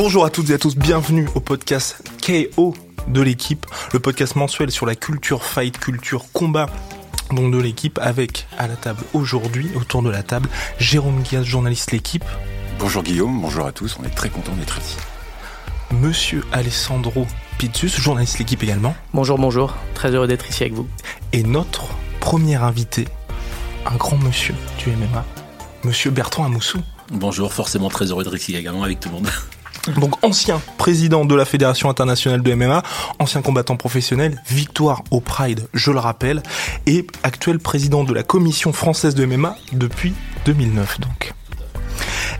Bonjour à toutes et à tous, bienvenue au podcast KO de l'équipe, le podcast mensuel sur la culture fight, culture combat donc de l'équipe avec à la table aujourd'hui, autour de la table, Jérôme Guiaz, journaliste l'équipe. Bonjour Guillaume, bonjour à tous, on est très content d'être ici. Monsieur Alessandro Pizzus, journaliste l'équipe également. Bonjour, bonjour, très heureux d'être ici avec vous. Et notre premier invité, un grand monsieur du MMA, monsieur Bertrand Amoussou. Bonjour, forcément très heureux d'être ici également avec tout le monde. Donc ancien président de la Fédération internationale de MMA, ancien combattant professionnel, victoire au Pride, je le rappelle, et actuel président de la Commission française de MMA depuis 2009 donc.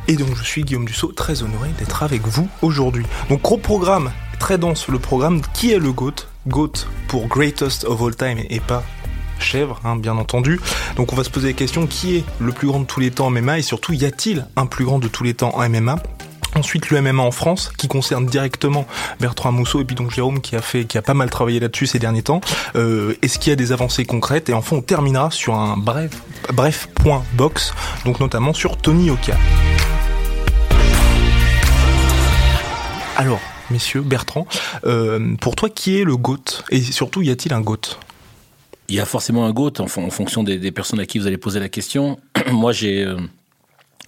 Et donc je suis Guillaume Dussault, très honoré d'être avec vous aujourd'hui. Donc gros programme, très dense le programme. Qui est le GOAT? GOAT pour Greatest of All Time et pas chèvre, hein, bien entendu. Donc on va se poser la question qui est le plus grand de tous les temps en MMA et surtout y a-t-il un plus grand de tous les temps en MMA Ensuite, le MMA en France, qui concerne directement Bertrand Mousseau et puis donc Jérôme qui a fait, qui a pas mal travaillé là-dessus ces derniers temps. Euh, Est-ce qu'il y a des avancées concrètes? Et enfin, on terminera sur un bref, bref point box, donc notamment sur Tony Oka. Alors, messieurs, Bertrand, euh, pour toi, qui est le GOAT? Et surtout, y a-t-il un GOAT? Il y a forcément un GOAT en, fonction des, des, personnes à qui vous allez poser la question. Moi, j'ai, euh,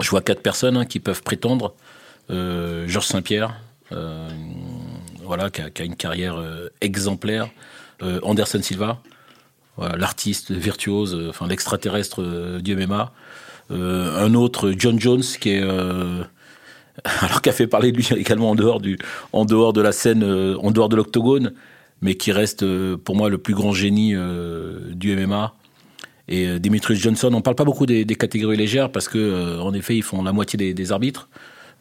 je vois quatre personnes hein, qui peuvent prétendre. Euh, Georges Saint-Pierre, euh, voilà, qui a, une carrière euh, exemplaire. Anderson Silva, l'artiste virtuose, enfin l'extraterrestre du MMA. un autre, John Jones, qui est alors fait parler de lui également en dehors du, en dehors de la scène, en dehors de l'octogone, mais qui reste pour moi le plus grand génie du MMA. Et Demetrius Johnson, on parle pas beaucoup des, catégories légères parce que en effet ils font la moitié des arbitres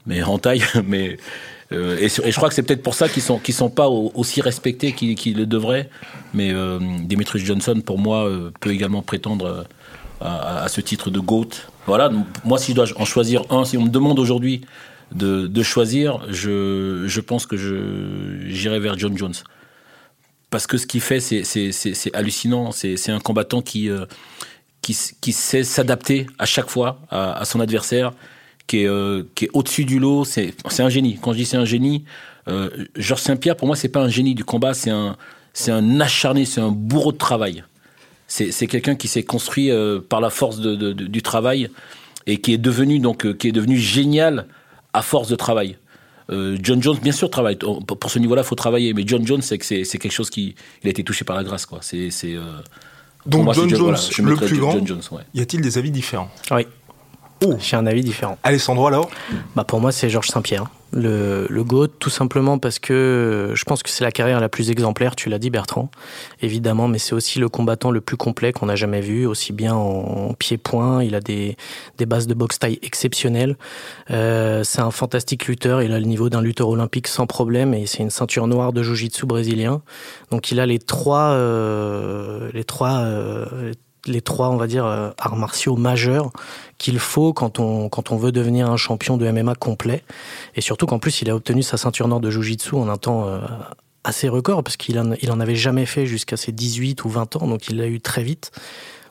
mais en taille. Mais, euh, et, je crois que c'est peut-être pour ça qu'ils sont, qu'ils sont pas aussi respectés qu'ils, le devraient. Mais euh, Demetrius Johnson, pour moi, euh, peut également prétendre à, à, ce titre de GOAT. Voilà, moi, si je dois en choisir un, si on me demande aujourd'hui de, choisir, je, je pense que je, j'irai vers John Jones. Parce que ce qu'il fait, c'est, hallucinant. C'est, un combattant qui, qui, qui sait s'adapter à chaque fois à son adversaire qui est, euh, qui est au-dessus du lot. C'est un génie. Quand je dis c'est un génie, euh, Georges Saint-Pierre, pour moi, c'est pas un génie du combat, c'est un, c'est un acharné, c'est un bourreau de travail. C'est quelqu'un qui s'est construit euh, par la force de, de, de, du travail et qui est devenu donc euh, qui est devenu génial à force de travail. Euh, John Jones, bien sûr, travaille. Pour ce niveau-là, faut travailler. Mais John Jones, c'est que c'est quelque chose qui, il a été touché par la grâce, quoi. C'est donc moi, John Jones, voilà, le plus John grand. Jones, ouais. Y a-t-il des avis différents? Oui. Oh. J'ai un avis différent. Alessandro alors? Bah Pour moi, c'est Georges Saint-Pierre. Le, le GOAT, tout simplement parce que je pense que c'est la carrière la plus exemplaire, tu l'as dit Bertrand, évidemment, mais c'est aussi le combattant le plus complet qu'on a jamais vu, aussi bien en pied-point, il a des, des bases de boxe taille exceptionnelles, euh, c'est un fantastique lutteur, il a le niveau d'un lutteur olympique sans problème, et c'est une ceinture noire de jiu-jitsu brésilien, donc il a les trois, euh, les trois, euh, les trois, on va dire, euh, arts martiaux majeurs qu'il faut quand on, quand on veut devenir un champion de MMA complet. Et surtout qu'en plus, il a obtenu sa ceinture nord de Jiu-Jitsu en un temps euh, assez record, parce qu'il en, il en avait jamais fait jusqu'à ses 18 ou 20 ans, donc il l'a eu très vite.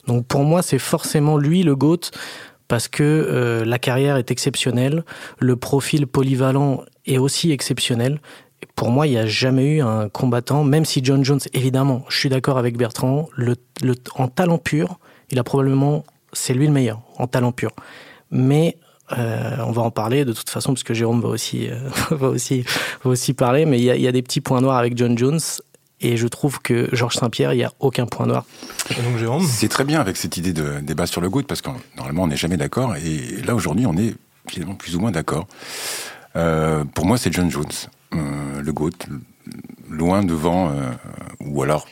Donc pour moi, c'est forcément lui le GOAT, parce que euh, la carrière est exceptionnelle, le profil polyvalent est aussi exceptionnel, pour moi, il n'y a jamais eu un combattant, même si John Jones, évidemment, je suis d'accord avec Bertrand, le, le, en talent pur, il a probablement, c'est lui le meilleur, en talent pur. Mais euh, on va en parler de toute façon, parce que Jérôme va aussi, euh, va aussi, va aussi parler, mais il y, a, il y a des petits points noirs avec John Jones. Et je trouve que Georges Saint-Pierre, il n'y a aucun point noir. C'est très bien avec cette idée de débat sur le goût, parce que normalement, on n'est jamais d'accord. Et là, aujourd'hui, on est finalement plus ou moins d'accord. Euh, pour moi, c'est John Jones euh, le GOAT, loin devant, euh, ou alors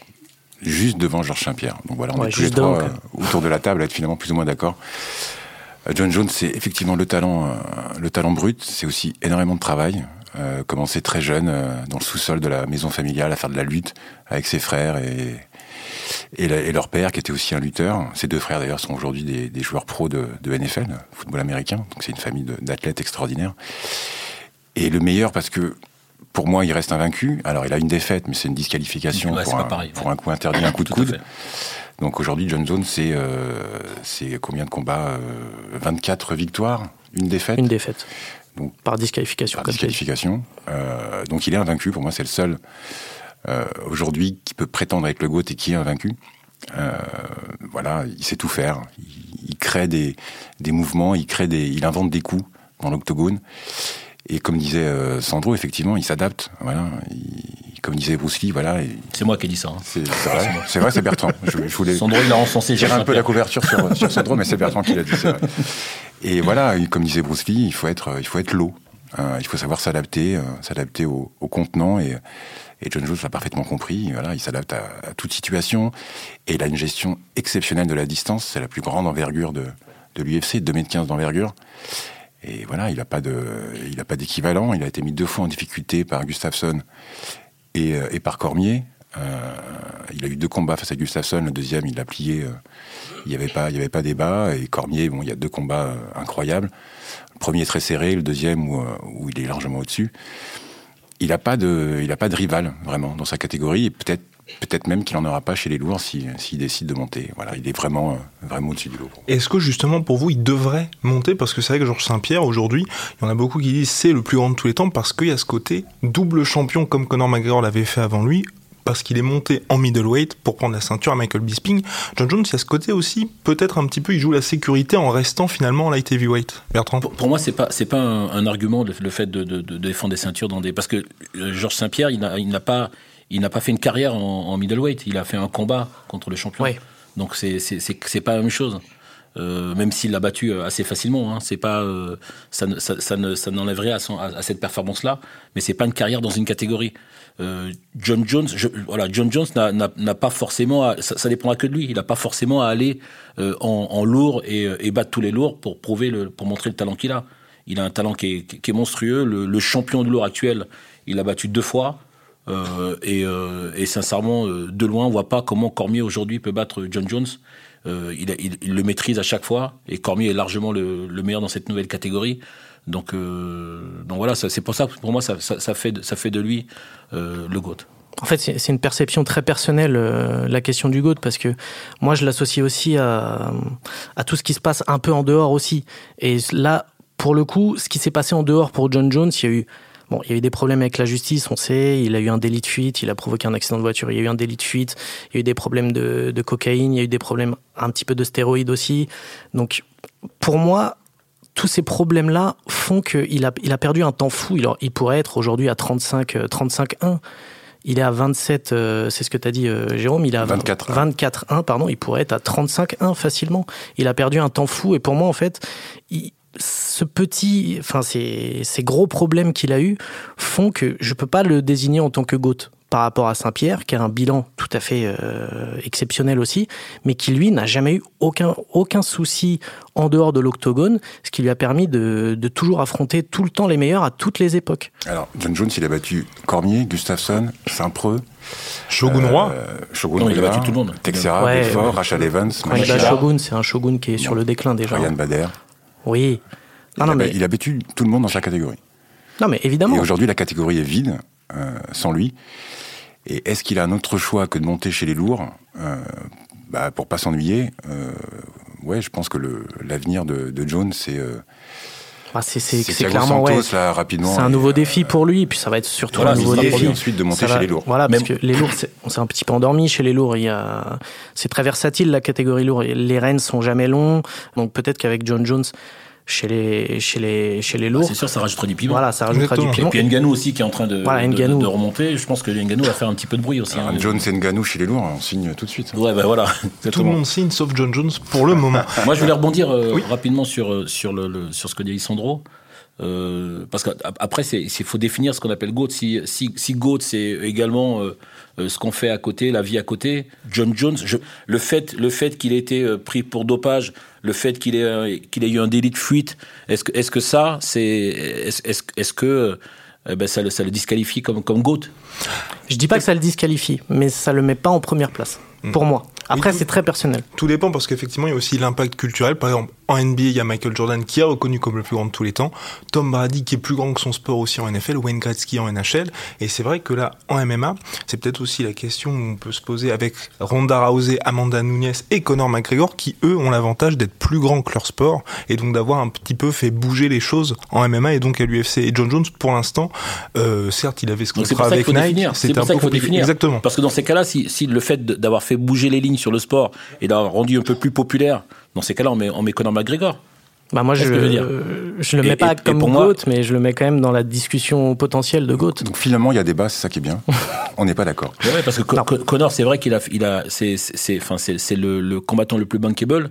juste devant Georges Saint-Pierre. Donc voilà, on ouais, est tous les trois donc. autour de la table à être finalement plus ou moins d'accord. Euh, John Jones, c'est effectivement le talent, le talent brut. C'est aussi énormément de travail. Euh, commencé très jeune euh, dans le sous-sol de la maison familiale à faire de la lutte avec ses frères et, et, la, et, leur père qui était aussi un lutteur. Ses deux frères d'ailleurs sont aujourd'hui des, des, joueurs pros de, de NFL, football américain. Donc c'est une famille d'athlètes extraordinaires. Et le meilleur parce que pour moi, il reste invaincu. Alors, il a une défaite, mais c'est une disqualification ouais, pour, un, pareil, pour un coup interdit, un coup de coude. Donc aujourd'hui, John Jones, c'est euh, combien de combats euh, 24 victoires, une défaite. Une défaite. par disqualification. Par disqualification. donc il est invaincu. Pour moi, c'est le seul aujourd'hui qui peut prétendre avec le GOAT et qui est invaincu. voilà, il sait tout faire. Il, crée des, des, mouvements, il crée des, il invente des coups dans l'octogone. Et comme disait euh, Sandro, effectivement, il s'adapte. Voilà. comme disait Bruce Lee, voilà. C'est moi qui ai dit ça. Hein. C'est vrai, c'est vrai, c'est Bertrand. Je, voulais Sandro, il a enfoncé. J'ai un peu la couverture sur, sur Sandro, mais c'est Bertrand qui l'a dit. Et voilà, comme disait Bruce Lee, il faut être, il faut être l'eau. Hein. il faut savoir s'adapter, euh, s'adapter au, au, contenant et, et John Jones l'a parfaitement compris. Voilà, il s'adapte à, à, toute situation et il a une gestion exceptionnelle de la distance. C'est la plus grande envergure de, de l'UFC, 2m15 d'envergure. Et voilà, il n'a pas de, il d'équivalent. Il a été mis deux fois en difficulté par Gustafsson et, euh, par Cormier. Euh, il a eu deux combats face à Gustafsson. Le deuxième, il l'a plié. Euh, il n'y avait pas, il y avait pas débat. Et Cormier, bon, il y a deux combats incroyables. Le premier très serré, le deuxième où, où il est largement au-dessus. Il n'a pas de, il a pas de rival vraiment dans sa catégorie. Et peut-être Peut-être même qu'il n'en aura pas chez les lourds s'il décide de monter. Voilà, il est vraiment, euh, vraiment au-dessus du lot. Est-ce que justement pour vous, il devrait monter? Parce que c'est vrai que Georges Saint-Pierre, aujourd'hui, il y en a beaucoup qui disent c'est le plus grand de tous les temps parce qu'il y a ce côté double champion comme Conor McGregor l'avait fait avant lui parce qu'il est monté en middleweight pour prendre la ceinture à Michael Bisping. John Jones, il y a ce côté aussi, peut-être un petit peu, il joue la sécurité en restant finalement en light heavyweight. Bertrand? Pour, moi, c'est pas c'est pas un, argument le, fait de, défendre des ceintures dans des parce que euh, Georges Saint-Pierre, il n'a pas il n'a pas fait une carrière en, middleweight, il a fait un combat contre le champion. Donc c'est c'est pas la même chose. Euh, même s'il l'a battu euh, assez facilement, hein. c'est pas euh, ça, ça, ça, ça n'enlèverait à, à, cette performance-là, mais c'est pas une carrière dans une catégorie. John Jones, voilà, John Jones n'a pas forcément, ça, ça dépendra que de lui. Il n'a pas forcément à aller en, lourd et, battre tous les lourds pour prouver le, pour montrer le talent qu'il a. Il a un talent qui est, monstrueux. Le, le, champion de lourd actuel, il a battu deux fois. Euh, euh, et, sincèrement, euh, de loin, on voit pas comment Cormier aujourd'hui peut battre John Jones. Il, le maîtrise à chaque fois et Cormier est largement le, meilleur dans cette nouvelle catégorie. Donc, donc voilà, c'est pour ça, pour moi, ça, fait, ça fait de lui le GOAT. En fait, c'est une perception très personnelle, la question du GOAT, parce que moi, je l'associe aussi à, à tout ce qui se passe un peu en dehors aussi. Et là, pour le coup, ce qui s'est passé en dehors pour John Jones, il y a eu Bon, il y a eu des problèmes avec la justice, on sait. Il a eu un délit de fuite, il a provoqué un accident de voiture. Il y a eu un délit de fuite. Il y a eu des problèmes de, de cocaïne. Il y a eu des problèmes un petit peu de stéroïdes aussi. Donc, pour moi, tous ces problèmes-là font qu'il a, il a perdu un temps fou. Il, il pourrait être aujourd'hui à 35, 35-1. Euh, il est à 27, euh, c'est ce que tu as dit euh, Jérôme, il est à 24, 24-1, pardon, il pourrait être à 35-1 facilement. Il a perdu un temps fou et pour moi en fait, il, ce petit, enfin ces, ces gros problèmes qu'il a eu font que je peux pas le désigner en tant que GOAT par rapport à Saint-Pierre, qui a un bilan tout à fait euh, exceptionnel aussi, mais qui lui n'a jamais eu aucun, aucun souci en dehors de l'octogone, ce qui lui a permis de, de, toujours affronter tout le temps les meilleurs à toutes les époques. Alors, John Jones, il a battu Cormier, Gustafsson, Saint-Preux. Shogun Roi euh, Shogun il a battu tout le monde. Texera, Belfort, Rachel Evans. Quand il Shogun, c'est un Shogun qui est sur le déclin déjà. Ryan Bader. Oui. Il, a, mais... il a battu tout le monde dans sa catégorie. Non, mais évidemment. Et aujourd'hui, la catégorie est vide, euh, sans lui. Et est-ce qu'il a un autre choix que de monter chez les lourds euh, bah, pour pas s'ennuyer euh, Ouais, je pense que l'avenir de, de, Jones, c'est. Euh, ah, c'est clairement ouais, là, rapidement. C'est un nouveau défi pour lui, et puis ça va être surtout un nouveau défi. ensuite de monter chez les lourds. Voilà, parce que les lourds, on s'est un petit peu endormi chez les lourds. Il y c'est très versatile la catégorie lourd. Les rênes sont jamais longs, donc peut-être qu'avec John Jones, chez les, chez les, chez les lourds. c'est sûr, ça rajoutera du piment. Voilà, ça rajoutera du piment. Et puis Nganou aussi qui est en train de, de, remonter. Je pense que Nganou va faire un petit peu de bruit aussi. Hein. Jones et Nganou chez les lourds, on signe tout de suite. Ouais, ben voilà. Tout le monde signe sauf John Jones pour le moment. Moi, je voulais rebondir euh, rapidement sur, euh, sur, le, sur ce que dit Sandro. Euh, parce qu'après, il faut définir ce qu'on appelle GOAT. Si, si, si GOAT, c'est également euh, euh, ce qu'on fait à côté, la vie à côté. John Jones, le fait, le fait qu'il ait été pris pour dopage, le fait qu'il ait, qu'il ait eu un délit de fuite, est-ce que, est-ce que ça, c'est, est-ce, est-ce que ben ça, le, ça le disqualifie comme, comme GOAT Je dis pas que ça le disqualifie, mais ça le met pas en première place, pour hmm. moi. Après, c'est très personnel. Tout dépend parce qu'effectivement, il y a aussi l'impact culturel. Par exemple, En NBA, il y a Michael Jordan qui est reconnu comme le plus grand de tous les temps. Tom Brady qui est plus grand que son sport aussi en NFL. Wayne Gretzky en NHL. Et c'est vrai que là, en MMA, c'est peut-être aussi la question où on peut se poser avec Ronda Rousey, Amanda Nunes et Conor McGregor qui, eux, ont l'avantage d'être plus grands que leur sport et donc d'avoir un petit peu fait bouger les choses en MMA et donc à l'UFC. Et John Jones, pour l'instant, euh, certes, il avait ce contrat avec Nike. C'est pour ça qu'il faut définir. Exactement. Parce que dans ces cas-là, si, si le fait d'avoir fait bouger les lignes sur le sport et d'avoir rendu un peu plus populaire, dans ces cas-là, on met, on met Conor McGregor. Bah moi, je, je veux dire je le mets Et- pas et- et comme pour moi- GOAT, mais je le mets quand même dans la discussion potentielle de GOAT. Donc finalement, il y a débat, c'est ça qui est bien. On n'est pas d'accord. Ouais, parce que Non. Co- Connor, c'est vrai qu'il a, il a, c'est, c'est, enfin, c'est, c'est le, le combattant le plus bankable.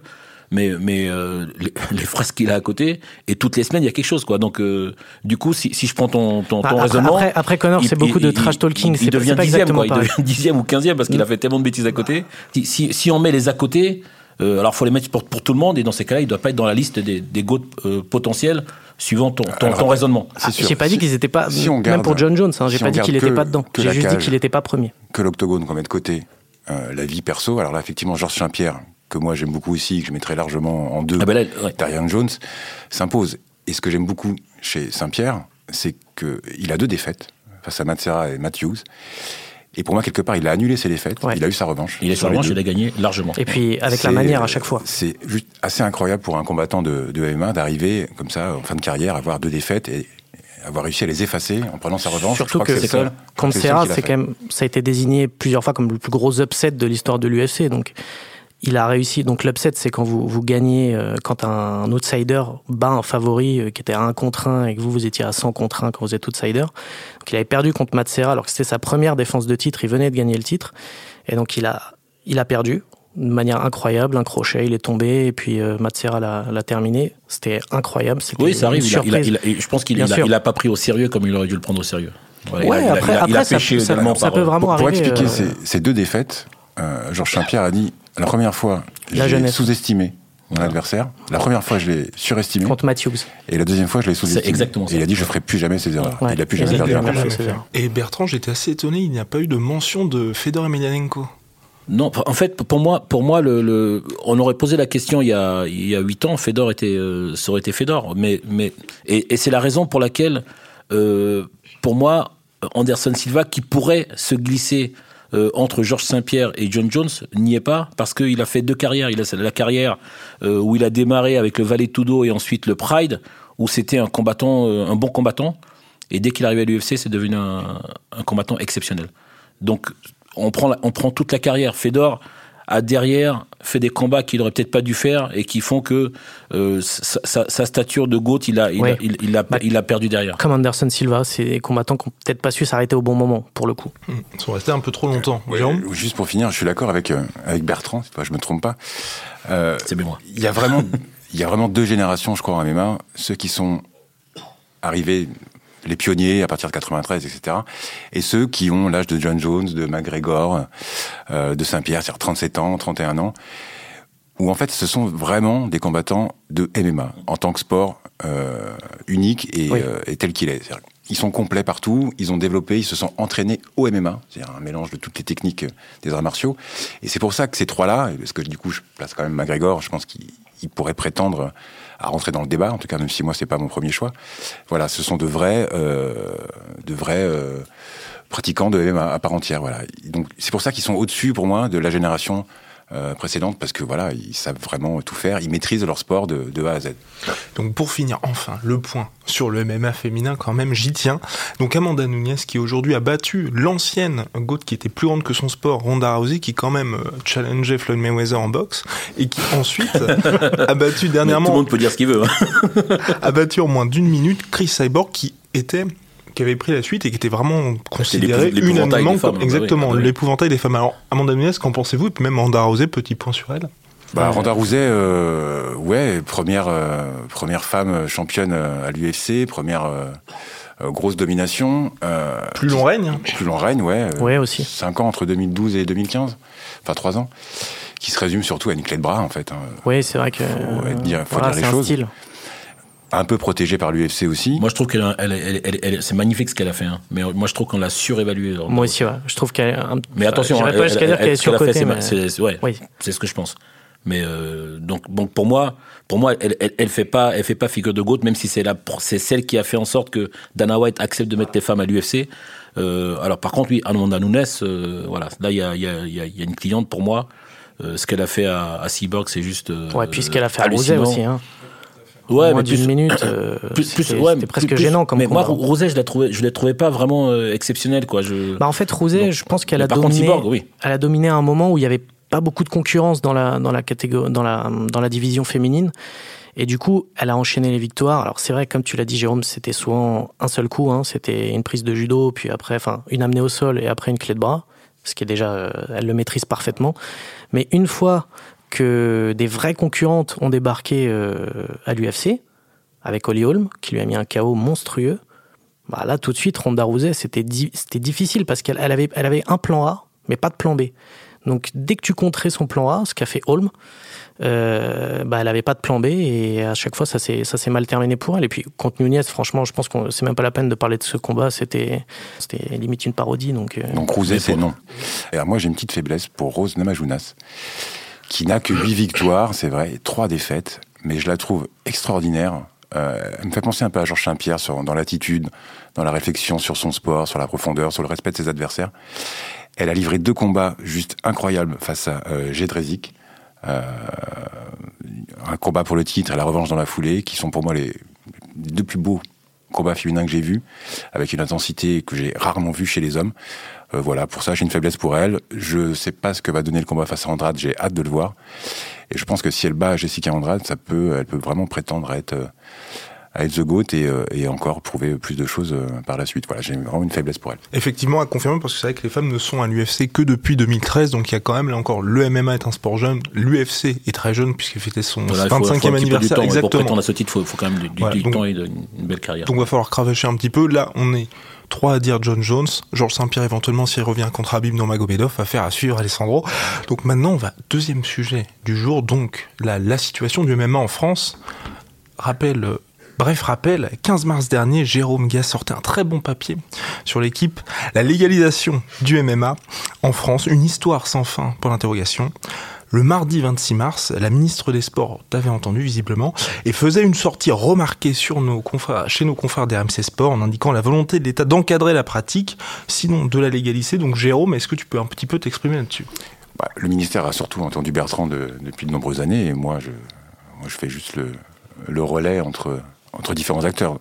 Mais, mais euh, les, les phrases qu'il a à côté, et toutes les semaines, il y a quelque chose, quoi. Donc, euh, du coup, si, si je prends ton, ton, ton Bah, après, raisonnement. après, après Connor, c'est beaucoup de trash talking. Il, devient dixième, quoi. Il devient dixième ou quinzième parce qu'il a fait tellement de bêtises à côté. Si, si, si on met les à côté, euh, alors faut les mettre pour, pour tout le monde, et dans ces cas-là, il doit pas être dans la liste des, des euh, potentiels suivant ton, ton, Alors, ton raisonnement. C'est sûr. J'ai pas dit qu'ils étaient pas, si on même pour John Jones, hein, j'ai si pas dit qu'il était que- pas dedans. J'ai juste dit qu'il était pas premier. que l'octogone qu'on met de côté, euh, la vie perso. Alors là, effectivement, Georges Saint-Pierre, que moi j'aime beaucoup aussi, que je mettrais largement en deux, Ah ben là, ouais. Darian Jones, s'impose. Et ce que j'aime beaucoup chez Saint-Pierre, c'est qu'il a deux défaites face à Matsera et Matthews. Et pour moi, quelque part, il a annulé ses défaites. Ouais. Il a eu sa revanche. Il revanche, deux. il a gagné largement. Et puis avec la manière à chaque fois. C'est juste assez incroyable pour un combattant de, de MMA d'arriver comme ça en fin de carrière, avoir deux défaites et avoir réussi à les effacer en prenant sa revanche. Surtout crois que c'est. Contre Serra, c'est quand même, ça a été désigné plusieurs fois comme le plus gros upset de l'histoire de l'UFC. Donc, il a réussi. Donc, l'upset, c'est quand vous, vous gagnez, euh, quand un outsider bat un favori euh, qui était à 1 contre 1 et que vous, vous étiez à 100 contre 1 quand vous êtes outsider. Donc, il avait perdu contre Matt Serra alors que c'était sa première défense de titre. Il venait de gagner le titre. Et donc, il a, il a perdu de manière incroyable, un crochet, il est tombé et puis euh, Matt Serra l'a terminé. C'était incroyable. Oui, ça arrive. Il a, il a- surprise. il a- je pense qu'il Bien il a, sûr. il a pas pris au sérieux comme il aurait dû le prendre au sérieux. Voilà, Ouais, il a, il a- après- il a- ça- pêché ça- également ça par- peut vraiment Pour, pour arriver, expliquer euh, ces, ces deux défaites, euh, Georges Saint-Pierre a dit la première fois, j'ai sous-estimé mon adversaire. La première fois, je l'ai surestimé. contre Matthews. Et la deuxième fois, je l'ai sous-estimé. exactement ça. Et il a dit je ferai plus jamais ces erreurs. Ouais. Il a plus jamais Jamais erreurs. Et Bertrand, j'étais assez étonné, il n'y a pas eu de mention de Fedor Emelianenko. Non, en fait, pour moi, pour moi, le, le- on aurait posé la question il y a il y a huit ans. Fedor était, euh, ça aurait été Fedor, mais mais et, et c'est la raison pour laquelle, euh, pour moi, Anderson Silva qui pourrait se glisser euh, entre Georges Saint-Pierre et John Jones n'y est pas parce qu'il a fait deux carrières. Il a la carrière euh, où il a démarré avec le Valet Tudo et ensuite le Pride, où c'était un combattant, euh, un bon combattant. Et dès qu'il arrivé à l'UFC, c'est devenu un, combattant exceptionnel. Donc, on prend, on prend toute la carrière. Fedor a derrière fait des combats qu'il aurait peut-être pas dû faire et qui font que euh, sa, sa- sa stature de GOAT, il a, il, a, il, il a, Bah, il a perdu derrière. Comme Anderson Silva, c'est des combattants qui n'ont peut-être pas su s'arrêter au bon moment, pour le coup. Hmm, Ils sont restés un peu trop longtemps. Euh, juste pour finir, je suis d'accord avec, euh, avec Bertrand, pas, je me trompe pas. Euh, C'est bien moi. Il y a vraiment, il y a vraiment deux générations, je crois, en MMA. Ceux qui sont arrivés, les pionniers à partir de 93, etc. Et ceux qui ont l'âge de John Jones, de McGregor, euh, de Saint-Pierre, c'est-à-dire 37 ans, 31 ans, où en fait ce sont vraiment des combattants de MMA en tant que sport euh, unique et, Oui. euh, et tel qu'il est. Ils sont complets partout, ils ont développé, ils se sont entraînés au MMA, c'est-à-dire un mélange de toutes les techniques des arts martiaux. Et c'est pour ça que ces trois-là, parce que du coup je place quand même McGregor, je pense qu'il il pourrait prétendre à rentrer dans le débat, en tout cas même si moi c'est pas mon premier choix. Voilà, ce sont de vrais, euh, de vrais euh, pratiquants de MMA à part entière. Voilà. Donc c'est pour ça qu'ils sont au-dessus pour moi de la génération euh, précédente parce que voilà, ils savent vraiment tout faire, ils maîtrisent leur sport de, de A à Z. Donc pour finir, enfin, le point sur le MMA féminin, quand même, j'y tiens. Donc Amanda Nunes qui aujourd'hui a battu l'ancienne GOAT qui était plus grande que son sport, Ronda Rousey, qui quand même euh, challengeait Floyd Mayweather en boxe, et qui ensuite a battu Mais tout le dernièrement, monde peut dire ce qu'il veut. hein. a battu en moins d'une minute Chris Cyborg qui était qui avait pris la suite et qui était vraiment considéré unanimement comme oui, exactement oui. l'épouvantail des femmes. Alors Amanda Nunes, qu'en pensez-vous? Et puis même Ronda Rousey, petit point sur elle. Bah, Ronda Rousey, euh, ouais, première, euh, première femme championne euh, à l'UFC, première euh, grosse domination. euh, Plus long règne. hein. Plus long règne, ouais. euh, Ouais, aussi. Cinq ans entre 2012 et 2015, enfin trois ans, qui se résume surtout à une clé de bras en fait. hein. Oui, c'est vrai que. Faut être dire- faut voilà, dire les choses. style. Un peu protégée par l'UFC aussi. Moi, je trouve qu'elle, a- elle, elle, elle- elle- c'est magnifique ce qu'elle a fait. hein. Mais moi, je trouve qu'on l'a surévalué. Moi aussi, ouais. Je trouve qu'elle. un- Mais attention, pas jusqu'à elle- dire qu'elle est surcotée, c'est mais. ma- c'est- c'est- ouais, Oui. c'est ce que je pense. Mais euh, donc, donc pour moi, pour moi, elle, elle, elle, fait pas, elle fait pas figure de goat, même si c'est la, c'est celle qui a fait en sorte que Dana White accepte de mettre les femmes à l'UFC. Euh, alors par contre, oui, Amanda Nunes, euh, voilà, là il y a, y, a, y a, une cliente pour moi. Euh, ce qu'elle a fait à, à Cyborg, c'est juste. Euh, ouais, puis ce qu'elle a fait à Rosé aussi. Hein. Ouais, Moins d'une minute, euh, c'était ouais, presque plus, gênant comme Mais combat. moi, Rosé, je la trouvais, je la trouvais pas vraiment euh, exceptionnelle, quoi. Je... Bah en fait, Rosé, je pense qu'elle a dominé. contre, Cyborg, oui. Elle a dominé à un moment où il y avait pas beaucoup de concurrence dans la dans la catégorie dans la dans la division féminine. Et du coup, elle a enchaîné les victoires. Alors c'est vrai, comme tu l'as dit, Jérôme, c'était souvent un seul coup. Hein. C'était une prise de judo, puis après, enfin, une amenée au sol et après une clé de bras, ce qui est déjà, euh, elle le maîtrise parfaitement. Mais une fois que des vraies concurrentes ont débarqué euh, à l'UFC, avec Holly Holm, qui lui a mis un KO monstrueux, bah là tout de suite, Ronda Rousey, c'était di c'était difficile parce qu'elle elle avait, elle avait un plan A, mais pas de plan B. Donc dès que tu contrais son plan A, ce qu'a fait Holm, euh, bah, elle avait pas de plan B et à chaque fois ça s'est mal terminé pour elle. Et puis contre Nunez, franchement, je pense que c'est même pas la peine de parler de ce combat. C'était c'était limite une parodie. Donc euh... donc Rousey, c'est non. Et alors moi j'ai une petite faiblesse pour Rose Namajunas, qui n'a que 8 victoires, c'est vrai, et 3 défaites, mais je la trouve extraordinaire. Euh, elle me fait penser un peu à Georges Saint-Pierre dans l'attitude, dans la réflexion sur son sport, sur la profondeur, sur le respect de ses adversaires. Elle a livré deux combats juste incroyables face à euh, Jedrezik. Euh, un combat pour le titre et la revanche dans la foulée, qui sont pour moi les deux plus beaux combats féminins que j'ai vus, avec une intensité que j'ai rarement vue chez les hommes. Euh, voilà, pour ça j'ai une faiblesse pour elle. Je sais pas ce que va donner le combat face à Andrade, j'ai hâte de le voir. Et je pense que si elle bat Jessica Andrade, ça peut, elle peut vraiment prétendre à être, à être The GOAT et, et encore prouver plus de choses par la suite. Voilà, j'ai vraiment une faiblesse pour elle. Effectivement, à confirmer, parce que c'est vrai que les femmes ne sont à l'UFC que depuis 2013, donc il y a quand même, là encore, le MMA est un sport jeune, l'UFC est très jeune, puisqu'il fêtait son voilà, 25e faut, faut anniversaire. Temps, exactement. Pour prétendre à ce titre, il faut, faut, quand même du, voilà, du donc, temps et de, une belle carrière. Donc il va falloir cravacher un petit peu. Là, on est trois à dire John Jones, Georges Saint-Pierre éventuellement s'il revient contre Habib Nurmagomedov, affaire à suivre Alessandro. Donc maintenant on va deuxième sujet du jour, donc la, la situation du MMA en France. Rappel, euh, bref rappel, 15 mars dernier, Jérôme Gas sortait un très bon papier sur l'équipe, la légalisation du MMA en France, une histoire sans fin pour l'interrogation. Le mardi 26 mars, la ministre des Sports t'avait entendu visiblement et faisait une sortie remarquée sur nos confrères, chez nos confrères Sport en indiquant la volonté de l'État d'encadrer la pratique, sinon de la légaliser. Donc Jérôme, est-ce que tu peux un petit peu t'exprimer là-dessus? Bah, Le ministère a surtout entendu Bertrand de, depuis de nombreuses années et moi je, fais juste le, relais entre, entre différents acteurs.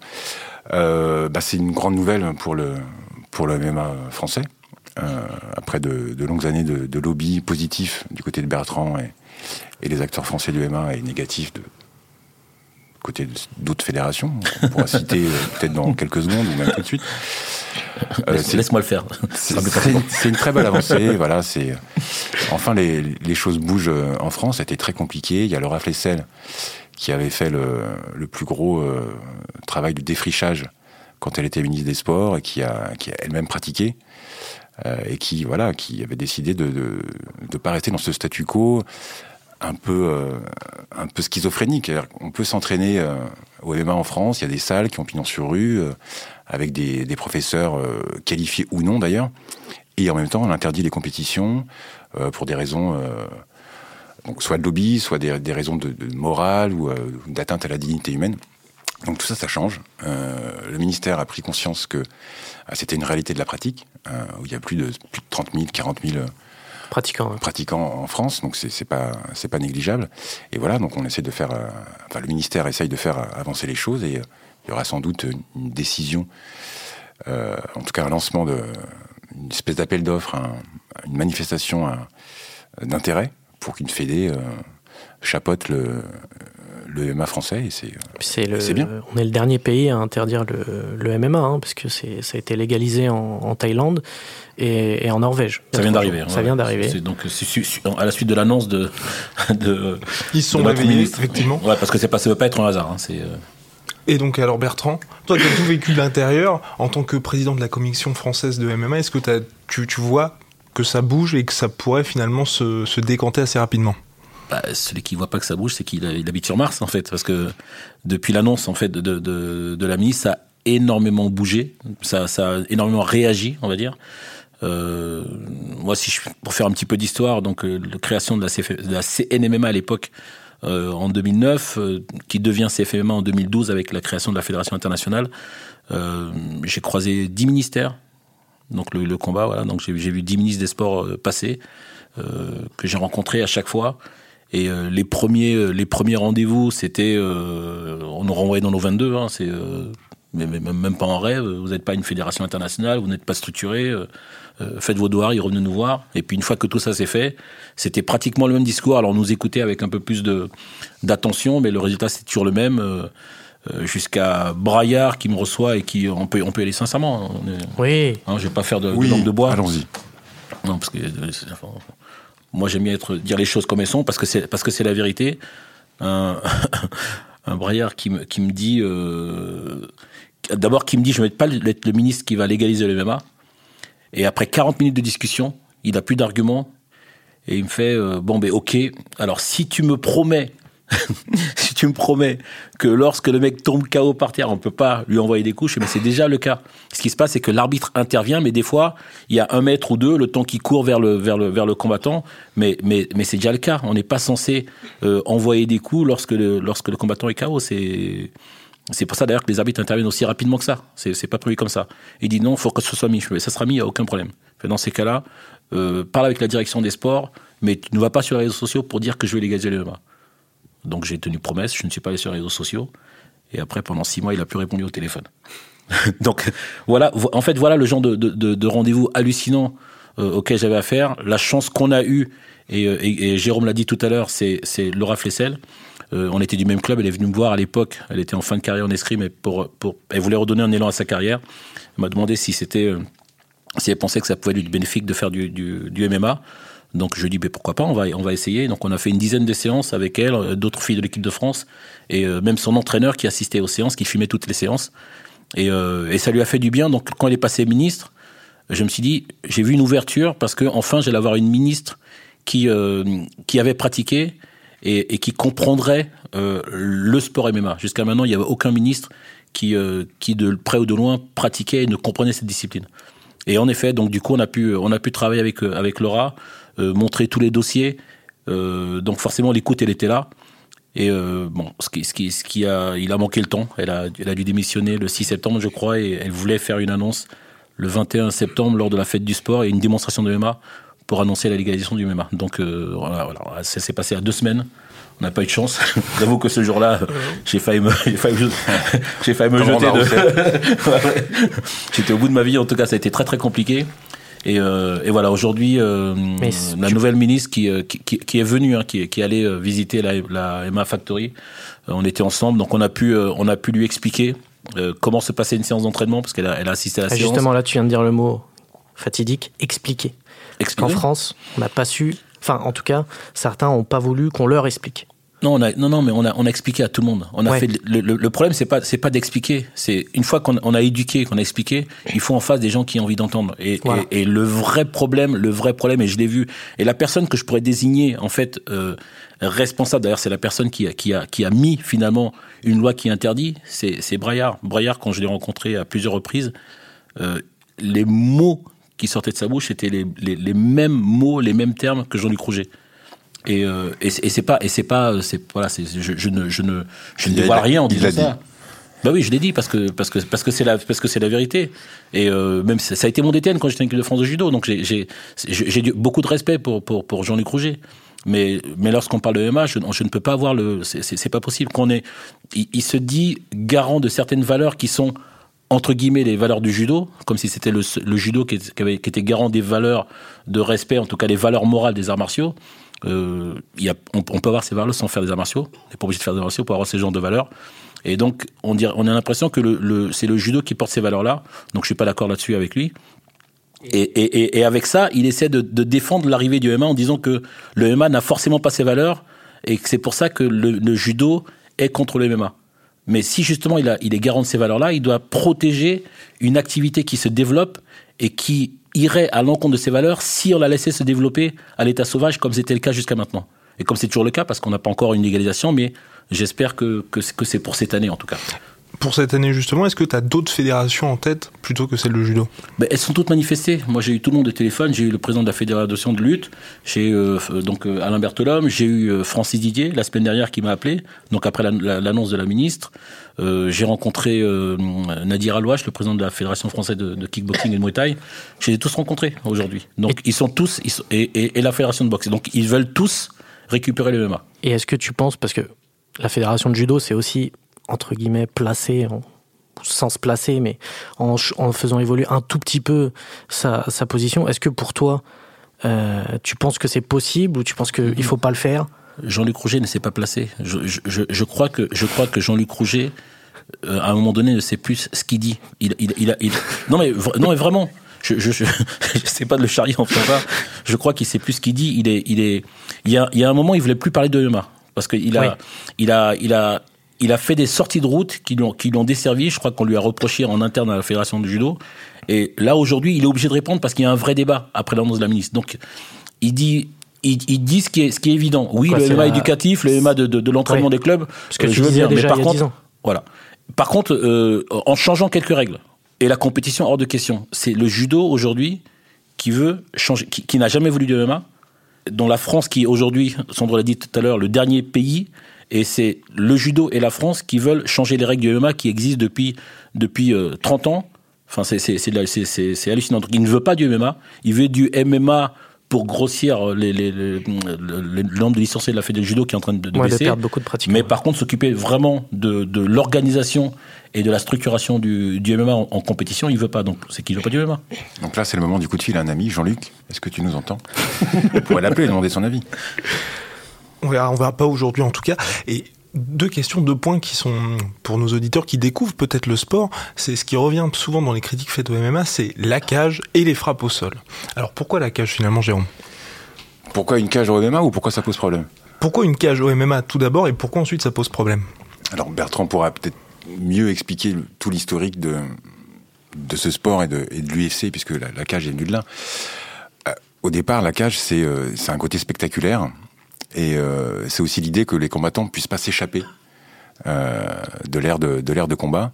Euh, bah, c'est une grande nouvelle pour le, pour le MMA français. Euh, après de, de, longues années de, de, lobby positif du côté de Bertrand et, et les acteurs français du MMA et négatif de côté d'autres fédérations. On pourra citer euh, peut-être dans quelques secondes ou même tout de suite. Euh, Laisse-moi le faire. C'est une très belle avancée. voilà, c'est enfin les, les, choses bougent en France. C'était très compliqué. Il y a Laura Flessel qui avait fait le, le plus gros euh, travail du défrichage quand elle était ministre des Sports et qui a, qui a elle-même pratiqué et qui voilà qui avait décidé de de pas rester dans ce statu quo un peu euh, un peu schizophrénique. On peut s'entraîner euh, au MMA en France. Il y a des salles qui ont pignon sur rue euh, avec des, des professeurs euh, qualifiés ou non d'ailleurs. Et en même temps, on interdit les compétitions euh, pour des raisons donc soit de lobby, soit des, des raisons de, de, morale ou d'atteinte à la dignité humaine. Donc tout ça, ça change. le ministère a pris conscience que c'était une réalité de la pratique, euh, où il y a plus de, plus de 30 000, 40 000 pratiquants, hein. pratiquants en France, donc c'est pas, pas négligeable. Et voilà, donc on essaie de faire, euh, enfin le ministère essaye de faire avancer les choses et euh, il y aura sans doute une, décision, euh, en tout cas un lancement de, une espèce d'appel d'offres, un, une manifestation d'intérêt pour qu'une fédé chapote le, le MMA français et c'est le, bien. On est le dernier pays à interdire le, le MMA hein, parce que c'est ça a été légalisé en, en Thaïlande et, et, en Norvège. Ça vient d'arriver. Ça ouais, vient d'arriver. Donc à la suite de l'annonce de, de, ils sont de réveillés effectivement. Ouais, parce que c'est pas ça veut pas être un hasard. Hein, c'est et donc alors Bertrand, toi qui as tout vécu de l'intérieur, en tant que président de la commission française de MMA, est-ce que as, tu, tu vois que ça bouge et que ça pourrait finalement se, se décanter assez rapidement? Bah, celui qui voit pas que ça bouge, c'est qu'il habite sur Mars en fait, parce que depuis l'annonce en fait de, de, la ministre, ça a énormément bougé, ça, a énormément réagi, on va dire. moi, si pour faire un petit peu d'histoire, donc la création de la, de la CNMMA à l'époque, euh, en 2009, euh, qui devient CFMA en 2012 avec la création de la Fédération internationale. Euh, j'ai croisé 10 ministères, donc le, combat, voilà. Donc j'ai vu 10 ministres des sports passer, que j'ai rencontrés à chaque fois. Et les premiers, les premiers rendez-vous, c'était, on nous renvoyait dans nos 22, hein, c'est mais même, même, pas en rêve. Vous n'êtes pas une fédération internationale, vous n'êtes pas structuré. Euh, faites vos devoirs, ils revenaient nous voir. Et puis une fois que tout ça s'est fait, c'était pratiquement le même discours. Alors on nous écoutait avec un peu plus de d'attention, mais le résultat c'est toujours le même. Euh, euh, jusqu'à Braillard qui me reçoit et qui on peut on peut aller sincèrement. oui. Hein, je vais pas faire de, langue de bois. Allons-y. Non parce que moi j'aime bien être dire les choses comme elles sont parce que c'est parce que c'est la vérité. Un, Braillard qui me qui me dit d'abord qui me dit je ne vais pas être le ministre qui va légaliser le MMA. Et après 40 minutes de discussion, il n'a plus d'arguments. Et il me fait, euh, bon, ben ok, alors si tu me promets, si tu me promets que lorsque le mec tombe KO par terre, on peut pas lui envoyer des couches, mais c'est déjà le cas. Ce qui se passe, c'est que l'arbitre intervient, mais des fois, il y a un mètre ou deux, le temps qui court vers le, vers le, vers le combattant, mais, mais, mais c'est déjà le cas. On n'est pas censé euh, envoyer des coups lorsque le, lorsque le combattant est KO. C'est c'est pour ça d'ailleurs que les arbitres interviennent aussi rapidement que ça. C'est pas prévu comme ça. Il dit non, il faut que ce soit mis. Ça sera mis, il n'y a aucun problème. Dans ces cas-là, euh, parle avec la direction des sports, mais tu ne vas pas sur les réseaux sociaux pour dire que je vais légaliser le MMA. Donc j'ai tenu promesse, je ne suis pas allé sur les réseaux sociaux. Et après, pendant six mois, il n'a plus répondu au téléphone. Donc voilà, en fait, voilà le genre de, rendez-vous hallucinant euh, auquel j'avais affaire. La chance qu'on a eue, et, euh, et Jérôme l'a dit tout à l'heure, c'est Laura Flessel. Euh, on était du même club, elle est venue me voir à l'époque. Elle était en fin de carrière en escrime, mais pour, pour, elle voulait redonner un élan à sa carrière. Elle m'a demandé si c'était, euh, si elle pensait que ça pouvait être bénéfique de faire du, du, MMA. Donc je ai dit ben, pourquoi pas, on va, on va essayer. Donc on a fait une dizaine de séances avec elle, euh, d'autres filles de l'équipe de France et même son entraîneur qui assistait aux séances, qui filmait toutes les séances. Et, et, ça lui a fait du bien. Donc quand elle est passée ministre, je me suis dit j'ai vu une ouverture parce que enfin j'allais avoir une ministre qui qui avait pratiqué et, qui comprendrait euh, le sport MMA. Jusqu'à maintenant, il n'y avait aucun ministre qui, euh, qui, de près ou de loin, pratiquait et ne comprenait cette discipline. Et en effet, donc du coup, on a pu, on a pu travailler avec, euh, avec Laura, montrer tous les dossiers. donc forcément, l'écoute, elle était là. Et bon, ce qui, ce qui, ce qui a, il a manqué le temps. Elle a, elle a dû démissionner le 6 septembre, je crois, et elle voulait faire une annonce le 21 septembre lors de la fête du sport et une démonstration de MMA pour annoncer la légalisation du MMA. Donc euh, voilà, ça s'est passé à deux semaines. On n'a pas eu de chance. J'avoue que ce jour-là, j'ai failli me, j'ai failli, j'ai failli me jeter de. J'étais au bout de ma vie. En tout cas, ça a été très très compliqué. Et, euh, et voilà, aujourd'hui, euh, la nouvelle ministre qui, qui, qui, est venue, hein, qui, qui est allée visiter la, la MA Factory, on était ensemble, donc on a pu, on a pu lui expliquer comment se passait une séance d'entraînement parce qu'elle a, elle a assisté à la ah, séance. Justement, là, tu viens de dire le mot fatidique, expliquer. En France, on n'a pas su, enfin en tout cas, certains n'ont pas voulu qu'on leur explique. Non, non, non, mais on a, on a expliqué à tout le monde. On a fait le, le, problème, c'est pas, c'est pas d'expliquer. C'est une fois qu'on a éduqué, qu'on a expliqué, il faut en face des gens qui ont envie d'entendre. Et, et, le vrai problème, le vrai problème, et je l'ai vu. Et la personne que je pourrais désigner, en fait, euh, responsable. D'ailleurs, c'est la personne qui a, qui a, qui a mis finalement une loi qui interdit. C'est Braillard. Braillard, quand je l'ai rencontré à plusieurs reprises, euh, les mots qui sortaient de sa bouche étaient les, les, mêmes mots, les mêmes termes que Jean-Luc Rouget. Et, euh, et, c'est pas, et c'est pas, c'est voilà, c'est, je, je, ne, je ne, je ne dévoile rien en disant ça. Dit. Bah oui, je l'ai dit parce que parce que parce que c'est la parce que c'est la vérité. Et euh, même ça, a été mon DTN quand j'étais en équipe de France de judo, donc j'ai j'ai j'ai beaucoup de respect pour pour pour Jean-Luc Rouget. Mais mais lorsqu'on parle de MMA, je, je, ne peux pas voir le c'est pas possible qu'on est il, il se dit garant de certaines valeurs qui sont entre guillemets les valeurs du judo, comme si c'était le, judo qui, était garant des valeurs de respect, en tout cas les valeurs morales des arts martiaux. Euh, y a, on, peut avoir ces valeurs sans faire des arts martiaux. On n'est pas obligé de faire des arts martiaux pour avoir ces genres de valeurs. Et donc, on, dirait, on a l'impression que le, c'est le judo qui porte ces valeurs-là. Donc, je suis pas d'accord là-dessus avec lui. Et, avec ça, il essaie de, défendre l'arrivée du MMA en disant que le MMA n'a forcément pas ces valeurs et que c'est pour ça que le, le judo est contre le MMA. Mais si justement il, a, il est garant de ces valeurs-là, il doit protéger une activité qui se développe et qui irait à l'encontre de ces valeurs si on la laissait se développer à l'état sauvage comme c'était le cas jusqu'à maintenant. Et comme c'est toujours le cas, parce qu'on n'a pas encore une légalisation, mais j'espère que, que, c'est pour cette année en tout cas. Pour cette année justement, est-ce que tu as d'autres fédérations en tête plutôt que celle de judo? Ben, Elles sont toutes manifestées. Moi j'ai eu tout le monde au téléphone, j'ai eu le président de la fédération de lutte, j'ai eu euh, donc euh, Alain Berthelhomme, j'ai eu euh, Francis Didier la semaine dernière qui m'a appelé, donc après l'annonce de la ministre. j'ai rencontré Nadir Alouache, le président de la fédération française de, kickboxing et de muay thai. Je les ai tous rencontrés aujourd'hui. Donc ils sont tous, et, et, la fédération de boxe. Donc ils veulent tous récupérer le MMA. Et est-ce que tu penses, parce que la fédération de judo c'est aussi entre guillemets, placé, en, sans se placer, mais en, en, faisant évoluer un tout petit peu sa, sa position. Est-ce que pour toi, euh, tu penses que c'est possible ou tu penses qu'il ne faut pas le faire? Jean-Luc Rouget ne s'est pas placé. Je, je, je, crois que, je crois que Jean-Luc Rouget, euh, à un moment donné, ne sait plus ce qu'il dit. Il, il, il, non, mais, non, mais vraiment, je, je, je, sais pas de le charrier en ça. Je crois qu'il sait plus ce qu'il dit. Il est, il est, il y a, il y a un moment, il voulait plus parler de MMA parce qu'il a, il a, il a, il a fait des sorties de route qui l'ont qui l'ont desservi. Je crois qu'on lui a reproché en interne à la fédération du judo. Et là aujourd'hui, il est obligé de répondre parce qu'il y a un vrai débat après l'annonce de la ministre. Donc il dit il, dit ce qui est ce qui est évident. Oui, le MMA éducatif, le MMA de, de, l'entraînement des clubs. Que je veux dire, mais par contre, voilà. Par contre, euh, en changeant quelques règles et la compétition hors de question, c'est le judo aujourd'hui qui veut changer, qui, qui n'a jamais voulu de MMA, dont la France qui aujourd'hui, Sandro l'a dit tout à l'heure, le dernier pays et c'est le judo et la France qui veulent changer les règles du MMA qui existent depuis, depuis 30 euh, ans. Enfin, c'est hallucinant. Donc, il ne veut pas du MMA, il veut du MMA pour grossir les, les, les, le nombre de licenciés de la Fédération judo qui est en train de, de baisser. perdre beaucoup de pratiques. Mais par contre, s'occuper vraiment de, de l'organisation et de la structuration du, du MMA en, compétition, il veut pas. Donc, c'est qu'il veut pas du MMA. Donc là, c'est le moment du coup de fil à un ami, Jean-Luc. Est-ce que tu nous entends? On pourrait l'appeler et demander son avis. On verra, on verra pas aujourd'hui en tout cas. Et deux questions, deux points qui sont pour nos auditeurs qui découvrent peut-être le sport, c'est ce qui revient souvent dans les critiques faites au MMA, c'est la cage et les frappes au sol. Alors pourquoi la cage finalement, Jérôme? Pourquoi une cage au MMA ou pourquoi ça pose problème? Pourquoi une cage au MMA tout d'abord et pourquoi ensuite ça pose problème? Alors Bertrand pourra peut-être mieux expliquer tout l'historique de, de ce sport et de, de l'UFC puisque la, cage est venue de là. Euh, au départ, la cage, c'est euh, un côté spectaculaire. Et euh, c'est aussi l'idée que les combattants puissent pas s'échapper euh, de l'air de, de l'air de combat.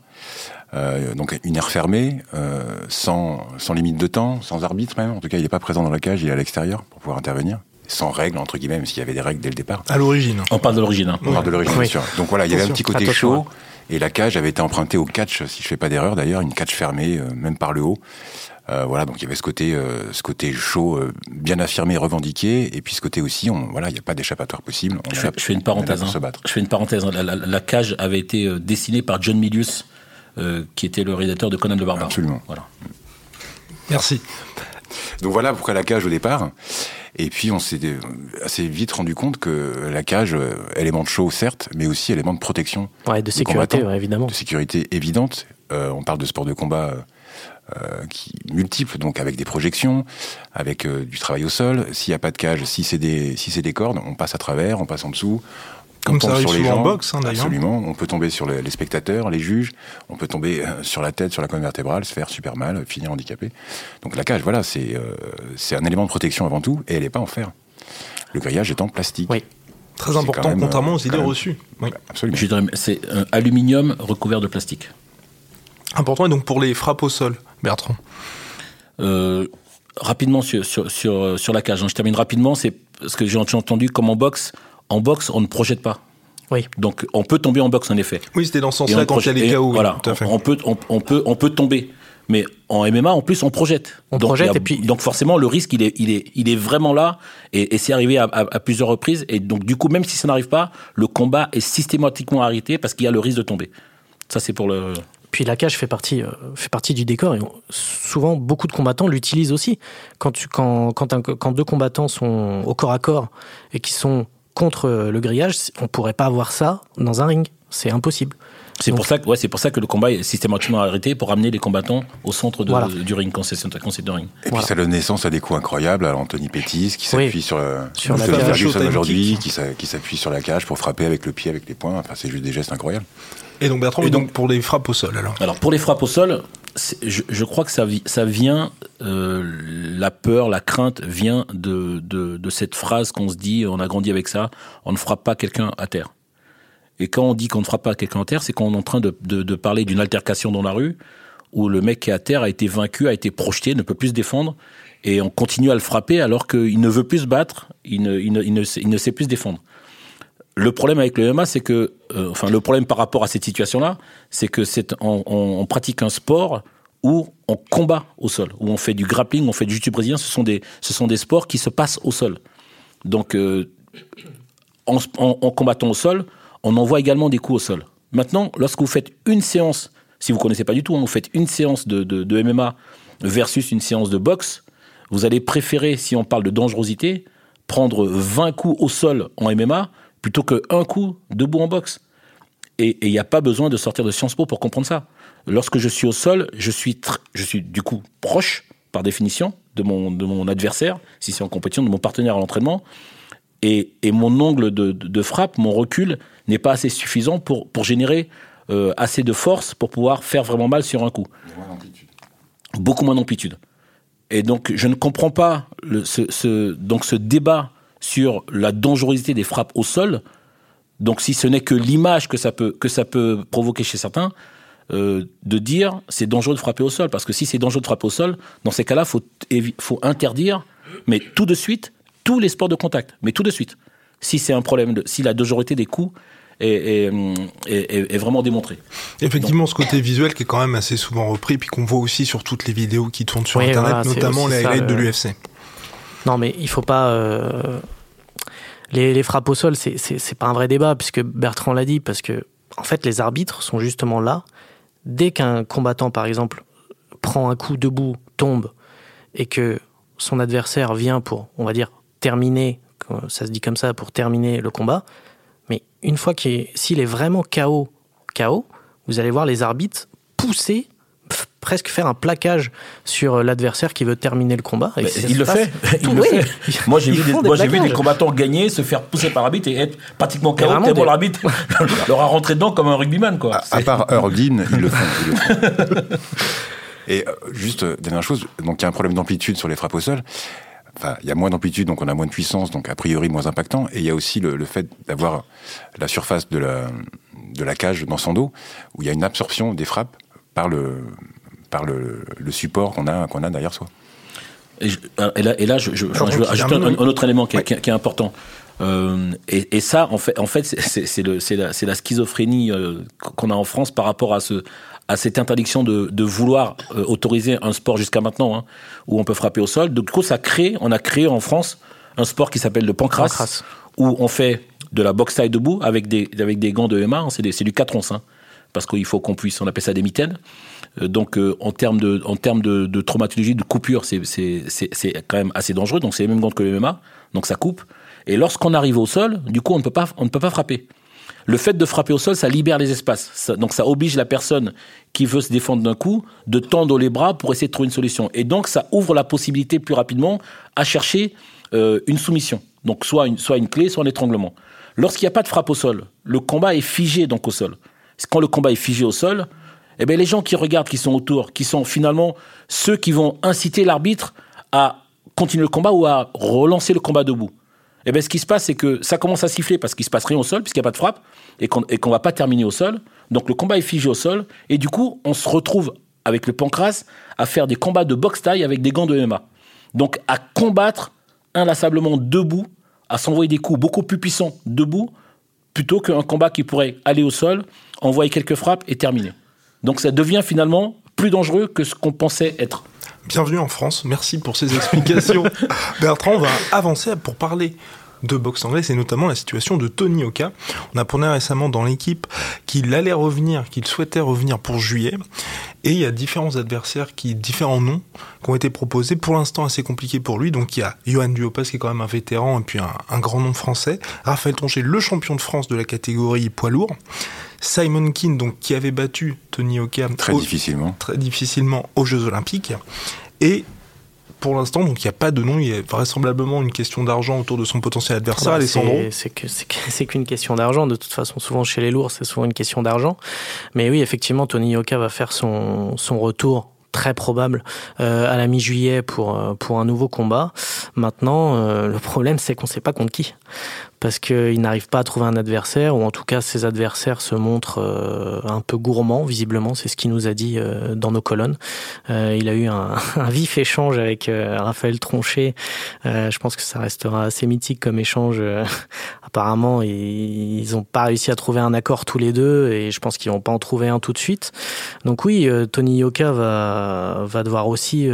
Euh, donc une aire fermée, euh, sans, sans limite de temps, sans arbitre même. En tout cas, il n'est pas présent dans la cage, il est à l'extérieur pour pouvoir intervenir. Sans règles, entre guillemets, même s'il y avait des règles dès le départ. À l'origine. On parle de l'origine. Hein. On parle de l'origine, bien sûr. Donc voilà, il y avait un petit côté chaud. Et la cage avait été empruntée au catch, si je fais pas d'erreur d'ailleurs, une cage fermée, même par le haut. Euh, voilà, donc il y avait ce côté, euh, ce côté chaud, euh, bien affirmé, revendiqué, et puis ce côté aussi, on, voilà, il n'y a pas d'échappatoire possible. je, fais, une parenthèse. Hein. Je fais une parenthèse. La, cage avait été dessinée par John Milius, qui était le réalisateur de Conan le Barbare. Absolument. Voilà. Merci. Donc voilà pourquoi la cage au départ. Et puis on s'est assez vite rendu compte que la cage, élément de show certes, mais aussi élément de protection. Ouais, de sécurité, évidemment. De sécurité évidente. on parle de sport de combat euh, qui multiples, donc avec des projections, avec euh, du travail au sol. S'il n'y a pas de cage, si c'est des, si c'est des cordes, on passe à travers, on passe en dessous. Comme ça arrive sur les gens, en boxe, hein, d'ailleurs. Absolument. On peut tomber sur les, spectateurs, les juges. On peut tomber euh, sur la tête, sur la colonne vertébrale, se faire super mal, finir handicapé. Donc la cage, voilà, c'est c'est un élément de protection avant tout, et elle n'est pas en fer. Le grillage est en plastique. Oui. Très important, contrairement aux idées reçues. Oui. Absolument. C'est un aluminium recouvert de plastique. Important, et donc pour les frappes au sol, Bertrand euh, Rapidement sur, sur, sur, la cage, hein. je termine rapidement, c'est ce que j'ai entendu comme en boxe. En boxe, on ne projette pas. Oui. Donc on peut tomber en boxe en effet. Oui, c'était dans ce sens-là quand il y a les KO. Voilà, on, peut, on, peut, on peut tomber. Mais en MMA, en plus, on projette. On donc, projette et puis... donc forcément, le risque, il est, il est, il est vraiment là. Et, c'est arrivé à, à, plusieurs reprises. Et donc, du coup, même si ça n'arrive pas, le combat est systématiquement arrêté parce qu'il y a le risque de tomber. Ça, c'est pour le. Puis la cage fait partie, euh, fait partie du décor et souvent beaucoup de combattants l'utilisent aussi. Quand, tu, quand, quand, quand, deux combattants sont au corps à corps et qui sont contre le grillage, on pourrait pas avoir ça dans un ring. C'est impossible. C'est pour ça que ouais, c'est pour ça que le combat est systématiquement arrêté pour amener les combattants au centre de, du ring quand c'est de ring. Et puis ça donne naissance à des coups incroyables à Anthony Pettis qui s'appuie sur, euh, sur la cage aujourd'hui, qui s'appuie sur la cage pour frapper avec le pied, avec les poings. Enfin, c'est juste des gestes incroyables. Et donc Bertrand, et donc, pour les frappes au sol alors Alors pour les frappes au sol, je, je, crois que ça, ça vient, euh, la peur, la crainte vient de, de, de cette phrase qu'on se dit, on a grandi avec ça, on ne frappe pas quelqu'un à terre. Et quand on dit qu'on ne frappe pas quelqu'un en terre, c'est qu'on est en train de, de, de parler d'une altercation dans la rue où le mec qui est à terre a été vaincu, a été projeté, ne peut plus se défendre, et on continue à le frapper alors qu'il ne veut plus se battre, il ne, il ne, il ne, sait, il ne sait plus se défendre. Le problème avec le MMA, c'est que, euh, enfin, le problème par rapport à cette situation-là, c'est que c'est on, pratique un sport où on combat au sol, où on fait du grappling, on fait du jiu brésilien. Ce sont des, ce sont des sports qui se passent au sol. Donc, euh, en, combattant au sol, on envoie également des coups au sol. Maintenant, lorsque vous faites une séance si vous connaissez pas du tout, hein, vous faites une séance de, de, MMA versus une séance de boxe, vous allez préférer, si on parle de dangerosité, prendre 20 coups au sol en MMA plutôt qu'un coup debout en boxe. Et il n'y a pas besoin de sortir de Sciences Po pour comprendre ça. Lorsque je suis au sol, je suis, je suis du coup proche, par définition, de mon, de mon adversaire, si c'est en compétition, de mon partenaire à l'entraînement. Et, et, mon angle de, de, de frappe, mon recul, n'est pas assez suffisant pour, pour générer euh, assez de force pour pouvoir faire vraiment mal sur un coup. Beaucoup moins d'amplitude. Et donc, je ne comprends pas le, ce, ce, donc ce débat sur la dangerosité des frappes au sol. Donc, si ce n'est que l'image que ça peut que ça peut provoquer chez certains, euh, de dire c'est dangereux de frapper au sol, parce que si c'est dangereux de frapper au sol, dans ces cas-là, faut faut interdire, mais tout de suite, tous les sports de contact, mais tout de suite. Si c'est un problème de, si la dangerosité des coups est, est, est, est, vraiment démontré. Effectivement, Donc, ce côté visuel qui est quand même assez souvent repris, puis qu'on voit aussi sur toutes les vidéos qui tournent sur oui, Internet, voilà, notamment les highlights de l'UFC. Non, mais il faut pas. Euh... Les, frappes au sol, c'est pas un vrai débat, puisque Bertrand l'a dit, parce que, en fait, les arbitres sont justement là. Dès qu'un combattant, par exemple, prend un coup debout, tombe, et que son adversaire vient pour, on va dire, terminer, ça se dit comme ça, pour terminer le combat, mais une fois qu'il est, s'il est vraiment KO, KO, vous allez voir les arbitres pousser presque faire un plaquage sur l'adversaire qui veut terminer le combat. Et il le fait. Il oui. le fait. Moi, j'ai vu, des, moi, vu des combattants gagner, se faire pousser par l'arbitre et être pratiquement KO. Tellement des... l'arbitre leur a rentré dedans comme un rugbyman. Quoi. À, à part Erglin, ils le font. Ils le font. et euh, juste, dernière chose, donc il y a un problème d'amplitude sur les frappes au sol. Enfin, il y a moins d'amplitude, donc on a moins de puissance, donc a priori moins impactant. Et il y a aussi le, le fait d'avoir la surface de la, de la cage dans son dos, où il y a une absorption des frappes par le, par le, le support qu'on a, qu'on a derrière soi. Et, je, et là, et là je, je, je veux ajouter un, un, autre élément qui, ouais. qui, qui est important. Euh, et, et, ça, en fait, en fait, c'est la, la schizophrénie euh, qu'on a en France par rapport à ce, à cette interdiction de, de vouloir euh, autoriser un sport jusqu'à maintenant, hein, où on peut frapper au sol. Du coup, ça crée, on a créé en France un sport qui s'appelle le pancras, pancras, où on fait de la boxe taille debout avec des, avec des gants de MA, hein, c'est du 4 onces, hein, parce qu'il faut qu'on puisse, on appelle ça des mitaines. Euh, donc, euh, en termes de, de traumatologie, de coupure, c'est quand même assez dangereux. Donc, c'est les mêmes gants que le MMA, donc ça coupe. Et lorsqu'on arrive au sol, du coup, on ne peut pas, on ne peut pas frapper. Le fait de frapper au sol, ça libère les espaces. Ça, donc ça oblige la personne qui veut se défendre d'un coup de tendre les bras pour essayer de trouver une solution. Et donc ça ouvre la possibilité plus rapidement à chercher euh, une soumission. Donc soit une, soit une clé, soit un étranglement. Lorsqu'il n'y a pas de frappe au sol, le combat est figé donc au sol. Quand le combat est figé au sol, eh bien les gens qui regardent, qui sont autour, qui sont finalement ceux qui vont inciter l'arbitre à continuer le combat ou à relancer le combat debout. Eh bien, ce qui se passe, c'est que ça commence à siffler parce qu'il se passe rien au sol, puisqu'il n'y a pas de frappe, et qu'on qu va pas terminer au sol. Donc, le combat est figé au sol, et du coup, on se retrouve avec le pancras à faire des combats de boxe taille avec des gants de MMA. Donc, à combattre inlassablement debout, à s'envoyer des coups beaucoup plus puissants debout, plutôt qu'un combat qui pourrait aller au sol, envoyer quelques frappes et terminer. Donc, ça devient finalement plus dangereux que ce qu'on pensait être. Bienvenue en France, merci pour ces explications. Bertrand, on va avancer pour parler de boxe anglaise et notamment la situation de Tony Oka. On apprenait récemment dans l'équipe qu'il allait revenir, qu'il souhaitait revenir pour juillet. Et il y a différents adversaires, qui, différents noms qui ont été proposés, pour l'instant assez compliqués pour lui. Donc il y a Johan Duopas qui est quand même un vétéran et puis un, un grand nom français. Raphaël Tronchet, le champion de France de la catégorie poids lourd. Simon Keane, donc, qui avait battu Tony Oka très au, difficilement, très difficilement aux Jeux Olympiques. Et pour l'instant, donc il n'y a pas de nom. Il y a vraisemblablement une question d'argent autour de son potentiel adversaire, bah, Alessandro. C'est qu'une question d'argent. De toute façon, souvent chez les lourds, c'est souvent une question d'argent. Mais oui, effectivement, Tony Yoka va faire son, son retour très probable à la mi-juillet pour pour un nouveau combat. Maintenant, le problème c'est qu'on ne sait pas contre qui parce qu'il n'arrive pas à trouver un adversaire, ou en tout cas ses adversaires se montrent euh, un peu gourmands, visiblement, c'est ce qu'il nous a dit euh, dans nos colonnes. Euh, il a eu un, un vif échange avec Raphaël Tronchet, je pense que ça restera assez mythique comme échange. Apparemment, ils n'ont pas réussi à trouver un accord tous les deux, et je pense qu'ils vont pas en trouver un tout de suite. Donc oui, Tony Yoka va, va devoir aussi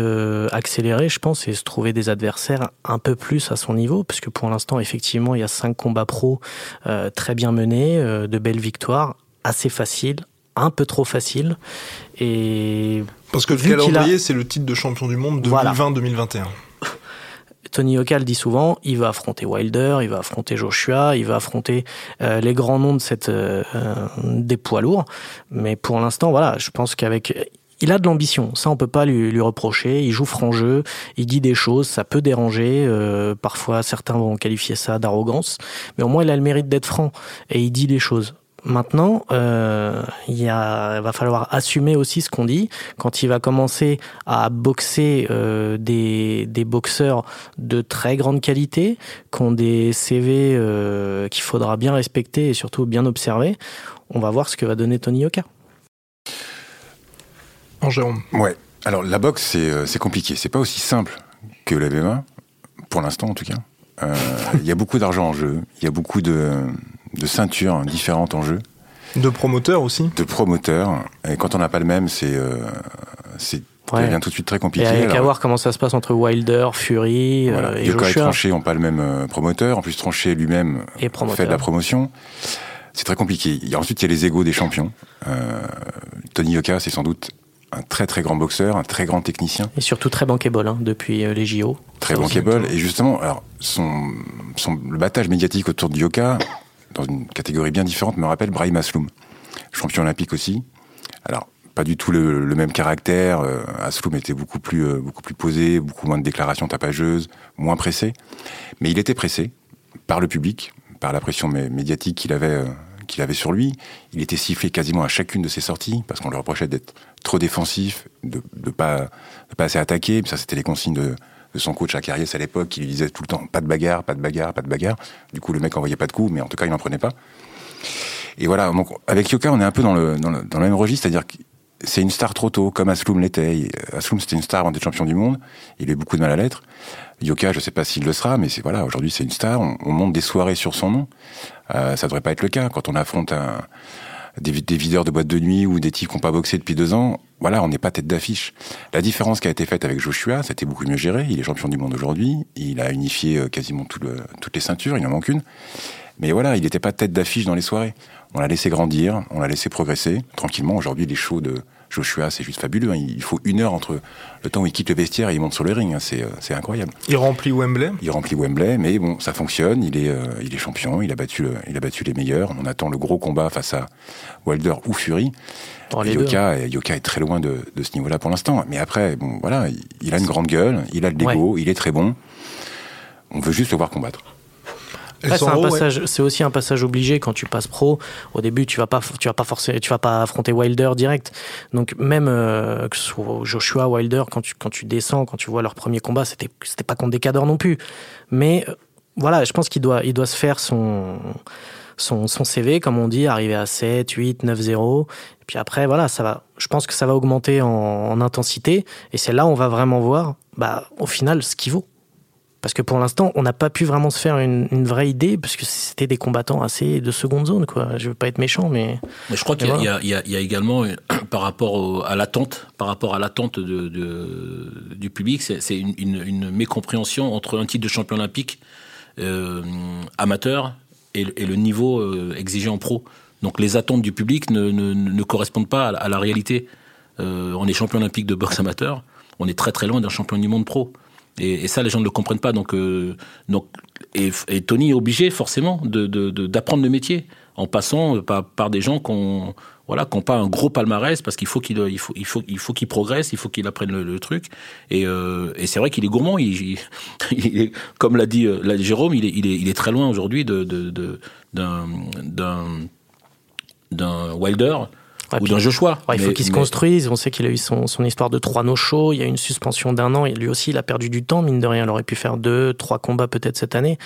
accélérer, je pense, et se trouver des adversaires un peu plus à son niveau, puisque pour l'instant, effectivement, il y a cinq combats pro euh, très bien menés, euh, de belles victoires, assez faciles, un peu trop faciles. Et Parce que le calendrier, c'est le titre de champion du monde 2020-2021. Tony Oka le dit souvent, il va affronter Wilder, il va affronter Joshua, il va affronter euh, les grands noms de cette des poids lourds. Mais pour l'instant, voilà, je pense qu'avec il a de l'ambition, ça on peut pas lui, lui, reprocher. Il joue franc jeu, il dit des choses, ça peut déranger. Euh, parfois, certains vont qualifier ça d'arrogance, mais au moins il a le mérite d'être franc et il dit des choses. Maintenant, euh, il, y a, il va falloir assumer aussi ce qu'on dit. Quand il va commencer à boxer euh, des, des boxeurs de très grande qualité, qui ont des CV euh, qu'il faudra bien respecter et surtout bien observer, on va voir ce que va donner Tony Yoka. En Jérôme. Ouais. Alors la boxe, c'est, euh, c'est compliqué. C'est pas aussi simple que la MMA, pour l'instant en tout cas. Euh, il y a beaucoup d'argent en jeu. Il y a beaucoup de, de ceintures différentes en jeu. De promoteurs aussi De promoteurs. Et quand on n'a pas le même, c'est, euh, c'est devient tout de suite très compliqué. Il y a qu'à voir comment ça se passe entre Wilder, Fury euh, et Joshua. et Tranché n'ont pas le même promoteur. En plus, Tranché lui-même fait de la promotion. C'est très compliqué. Et ensuite, il y a les égaux des champions. Tony Yoka, c'est sans doute un très très grand boxeur, un très grand technicien. Et surtout très bankable hein, depuis euh, les JO. Très bankable. Et justement, alors, son, son, le battage médiatique autour de Yoka, dans une catégorie bien différente, me rappelle Brahim Asloum, champion olympique aussi. Alors, pas du tout le, même caractère. Euh, Asloum était beaucoup plus, euh, beaucoup plus posé, beaucoup moins de déclarations tapageuses, moins pressé. Mais il était pressé par le public, par la pression médiatique qu'il avait qu'il avait sur lui. Il était sifflé quasiment à chacune de ses sorties parce qu'on lui reprochait d'être trop défensif, de ne pas, pas assez attaquer. Ça, c'était les consignes de, son coach à Carriès à l'époque qui lui disait tout le temps pas de bagarre, pas de bagarre, pas de bagarre. Du coup, le mec envoyait pas de coups, mais en tout cas, il n'en prenait pas. Et voilà, donc avec Yoka, on est un peu dans le, dans le, même registre, c'est-à-dire que c'est une star trop tôt, comme Asloum l'était. Asloum, c'était une star avant d'être champion du monde. Il a beaucoup de mal à l'être. Yoka, je sais pas s'il le sera, mais c'est voilà, aujourd'hui c'est une star. On, monte des soirées sur son nom. Euh, ça devrait pas être le cas quand on affronte un, des, des, videurs de boîte de nuit ou des types qui n'ont pas boxé depuis deux ans. Voilà, on n'est pas tête d'affiche. La différence qui a été faite avec Joshua, c'était beaucoup mieux géré. Il est champion du monde aujourd'hui. Il a unifié euh, quasiment toutes les ceintures. Il en manque une. Mais voilà, il n'était pas tête d'affiche dans les soirées. On l'a laissé grandir, on l'a laissé progresser tranquillement. Aujourd'hui, les shows de Joshua, c'est juste fabuleux. Hein. Il faut une heure entre le temps où il quitte le vestiaire et il monte sur le ring. Hein. Euh, c'est, incroyable. Il remplit Wembley. Il remplit Wembley, mais bon, ça fonctionne. Il est, euh, il est champion. Il a battu, il a battu les meilleurs. On attend le gros combat face à Wilder ou Fury. Yoka, Yoka est très loin de, ce niveau-là pour l'instant. Mais après, bon, voilà, il, a une grande gueule, il a le dégo, il est très bon. On veut juste le voir combattre c'est aussi un passage obligé quand tu passes pro. Au début, tu vas pas, tu vas pas forcer, tu vas pas affronter Wilder direct. Donc même euh, que ce soit Joshua, Wilder, quand tu quand tu descends, quand tu vois leur premier combat, c'était c'était pas contre des cadors non plus. Mais euh, voilà, je pense qu'il doit il doit se faire son son, son CV, comme on dit, arriver à 7, 8, 9, 0. Et puis après, voilà, ça va. Je pense que ça va augmenter en, en intensité. Et c'est là où on va vraiment voir, bah, au final, ce qu'il vaut. Parce que pour l'instant, on n'a pas pu vraiment se faire une, vraie idée, parce que c'était des combattants assez de seconde zone. Quoi. Je veux pas être méchant, mais. mais je crois qu'il y, y, y, a également, par rapport à l'attente, par rapport à l'attente de, de, du public, c'est une, une, mécompréhension entre un titre de champion olympique euh, amateur et, et, le niveau euh, exigé en pro. Donc les attentes du public ne, ne, ne correspondent pas à, la réalité. Euh, on est champion olympique de boxe amateur, on est très très loin d'un champion du monde pro. Et, ça, les gens ne le comprennent pas. Donc, euh, donc et, Tony est obligé forcément d'apprendre de, de, le métier en passant par, des gens qui ont voilà, qui pas un gros palmarès parce qu'il faut qu'il il faut il faut il faut progresse, il faut qu'il apprenne le, truc. Et, euh, et c'est vrai qu'il est gourmand. Il, est, comme l'a dit, l'a dit Jérôme, il est il est il est très loin aujourd'hui de d'un d'un d'un Wilder ou d'un Joshua. il faut qu'il se construise. On sait qu'il a eu son, son histoire de trois no-shows. Il y a une suspension d'un an. Et lui aussi, il a perdu du temps, mine de rien. Il aurait pu faire deux, trois combats peut-être cette année.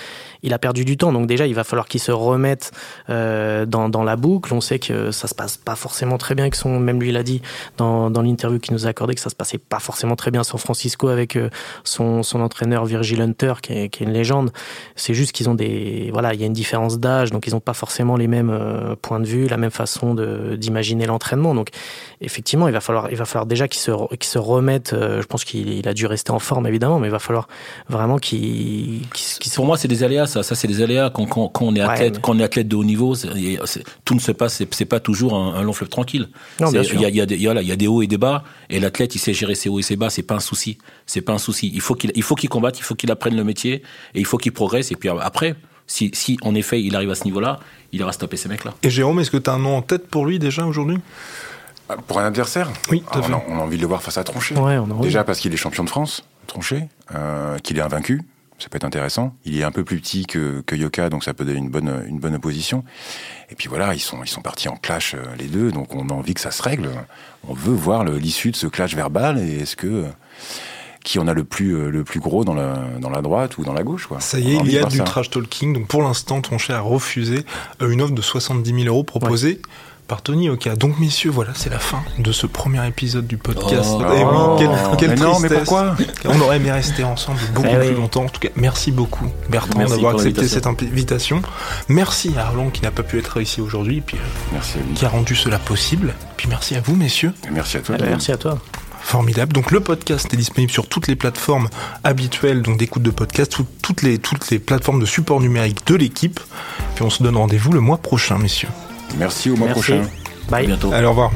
Il a perdu du temps. Donc déjà, il va falloir qu'il se remette euh, dans, dans, la boucle. On sait que ça se passe pas forcément très bien avec son. Même lui, il a dit dans, dans l'interview qu'il nous a accordé que ça se passait pas forcément très bien à San Francisco avec euh, son, son entraîneur Virgil Hunter, qui est, qui est une légende. C'est juste qu'ils ont des. Voilà, il y a une différence d'âge. Donc ils ont pas forcément les mêmes euh, points de vue, la même façon d'imaginer l'entraînement. Donc, effectivement, il va falloir, il va falloir déjà qu'il se, qu'il se remette. Euh, je pense qu'il a dû rester en forme, évidemment, mais il va falloir vraiment qu'il. Pour moi, c'est des aléas, ça. Ça, c'est des aléas quand, quand, quand on est athlète, quand on est athlète de haut niveau. tout ne se passe, c'est pas toujours un, long fleuve tranquille. Il y a, y, a il y a des hauts et des bas, et l'athlète, il sait gérer ses hauts et ses bas. C'est pas un souci. C'est pas un souci. Il faut qu'il, il faut qu'il combatte, il faut qu'il apprenne le métier, et il faut qu'il progresse. Et puis après, si, si en effet il arrive à ce niveau-là, il ira stopper ces mecs-là. Et Jérôme, est-ce que tu as un nom en tête pour lui déjà aujourd'hui? Ah, Pour un adversaire? Oui, ah, on, a, on, a, envie de le voir face à Tronchet. Ouais, on a déjà parce qu'il est champion de France, Tronchet, euh, qu'il est invaincu. Ça peut être intéressant. Il est un peu plus petit que, que Yoka, donc ça peut donner une bonne, une bonne opposition. Et puis voilà, ils sont, ils sont partis en clash euh, les deux, donc on a envie que ça se règle. On veut voir l'issue de ce clash verbal et est-ce que qui en a le plus, euh, le plus gros dans la, dans la droite ou dans la gauche. Quoi. Ça y est, il y a du trash talking. Donc pour l'instant, Tronchet a refusé euh, une offre de 70 000 euros proposée. Par Tony Oka. Donc, messieurs, voilà, c'est la fin de ce premier épisode du podcast. Oh, eh oui, quelle, mais non, mais pourquoi On aurait aimé rester ensemble beaucoup eh plus longtemps. En tout cas, merci beaucoup, Bertrand, d'avoir accepté cette invitation. Merci à Arlon qui n'a pas pu être ici aujourd'hui, puis euh, merci qui a rendu cela possible. Puis merci à vous, messieurs. merci à toi. Eh ben, merci à toi. Formidable. Donc le podcast est disponible sur toutes les plateformes habituelles donc d'écoute de podcast, toutes les toutes les plateformes de support numérique de l'équipe. Puis on se donne rendez-vous le mois prochain, messieurs. Merci au mois prochain. Bye. bientôt. Allez, au revoir.